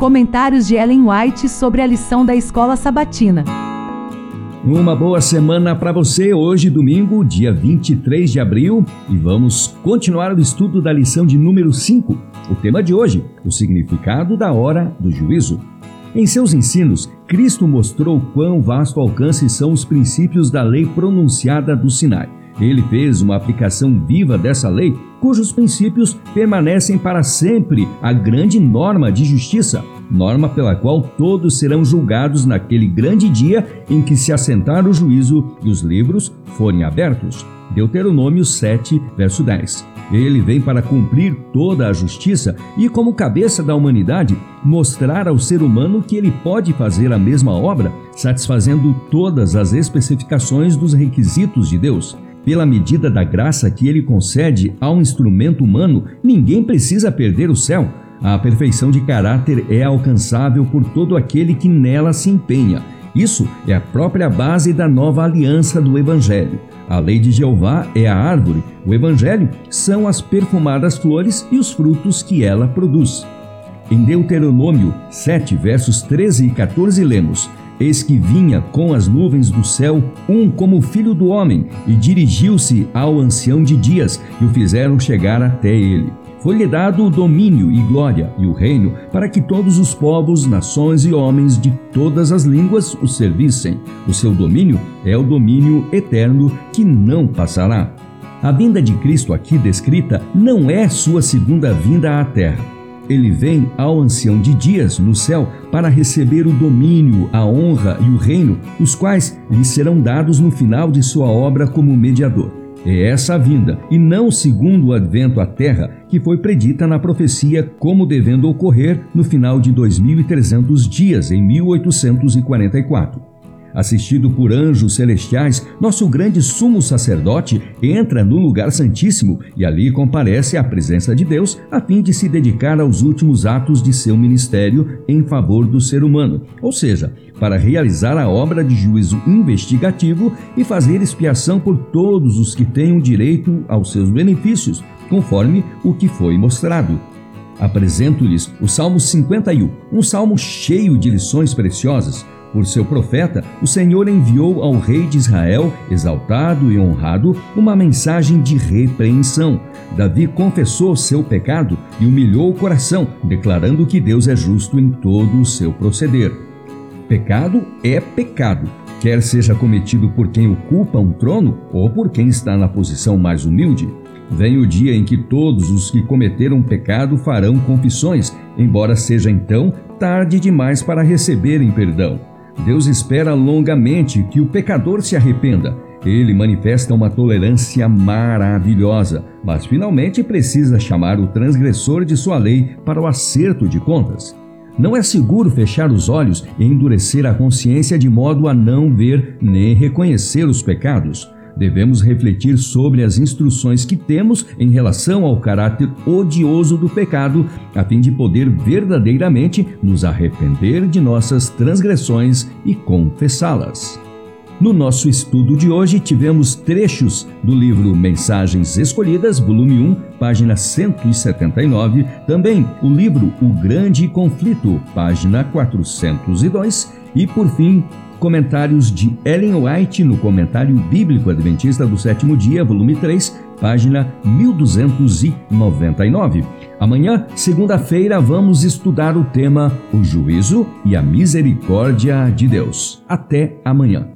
Comentários de Ellen White sobre a lição da escola sabatina. Uma boa semana para você hoje, domingo, dia 23 de abril, e vamos continuar o estudo da lição de número 5. O tema de hoje, o significado da hora do juízo. Em seus ensinos, Cristo mostrou quão vasto alcance são os princípios da lei pronunciada do Sinai. Ele fez uma aplicação viva dessa lei, cujos princípios permanecem para sempre a grande norma de justiça, norma pela qual todos serão julgados naquele grande dia em que se assentar o juízo e os livros forem abertos. Deuteronômio 7, verso 10. Ele vem para cumprir toda a justiça e, como cabeça da humanidade, mostrar ao ser humano que ele pode fazer a mesma obra, satisfazendo todas as especificações dos requisitos de Deus. Pela medida da graça que ele concede ao instrumento humano, ninguém precisa perder o céu. A perfeição de caráter é alcançável por todo aquele que nela se empenha. Isso é a própria base da nova aliança do Evangelho. A lei de Jeová é a árvore, o Evangelho são as perfumadas flores e os frutos que ela produz. Em Deuteronômio 7, versos 13 e 14, lemos: Eis que vinha com as nuvens do céu um como filho do homem, e dirigiu-se ao ancião de dias, e o fizeram chegar até ele. Foi-lhe dado o domínio e glória e o reino para que todos os povos, nações e homens de todas as línguas o servissem. O seu domínio é o domínio eterno que não passará. A vinda de Cristo aqui descrita não é sua segunda vinda à terra. Ele vem ao ancião de dias no céu para receber o domínio, a honra e o reino, os quais lhe serão dados no final de sua obra como mediador. É essa a vinda, e não segundo o advento à Terra, que foi predita na profecia como devendo ocorrer no final de 2300 dias, em 1844. Assistido por anjos celestiais, nosso grande sumo sacerdote entra no lugar santíssimo e ali comparece à presença de Deus a fim de se dedicar aos últimos atos de seu ministério em favor do ser humano, ou seja, para realizar a obra de juízo investigativo e fazer expiação por todos os que tenham direito aos seus benefícios, conforme o que foi mostrado. Apresento-lhes o Salmo 51, um salmo cheio de lições preciosas por seu profeta, o Senhor enviou ao rei de Israel, exaltado e honrado, uma mensagem de repreensão. Davi confessou seu pecado e humilhou o coração, declarando que Deus é justo em todo o seu proceder. Pecado é pecado, quer seja cometido por quem ocupa um trono ou por quem está na posição mais humilde. Vem o dia em que todos os que cometeram pecado farão confissões, embora seja então tarde demais para receberem perdão. Deus espera longamente que o pecador se arrependa. Ele manifesta uma tolerância maravilhosa, mas finalmente precisa chamar o transgressor de sua lei para o acerto de contas. Não é seguro fechar os olhos e endurecer a consciência de modo a não ver nem reconhecer os pecados devemos refletir sobre as instruções que temos em relação ao caráter odioso do pecado, a fim de poder verdadeiramente nos arrepender de nossas transgressões e confessá-las. No nosso estudo de hoje, tivemos trechos do livro Mensagens Escolhidas, volume 1, página 179, também o livro O Grande Conflito, página 402, e por fim, Comentários de Ellen White no Comentário Bíblico Adventista do Sétimo Dia, volume 3, página 1299. Amanhã, segunda-feira, vamos estudar o tema O Juízo e a Misericórdia de Deus. Até amanhã.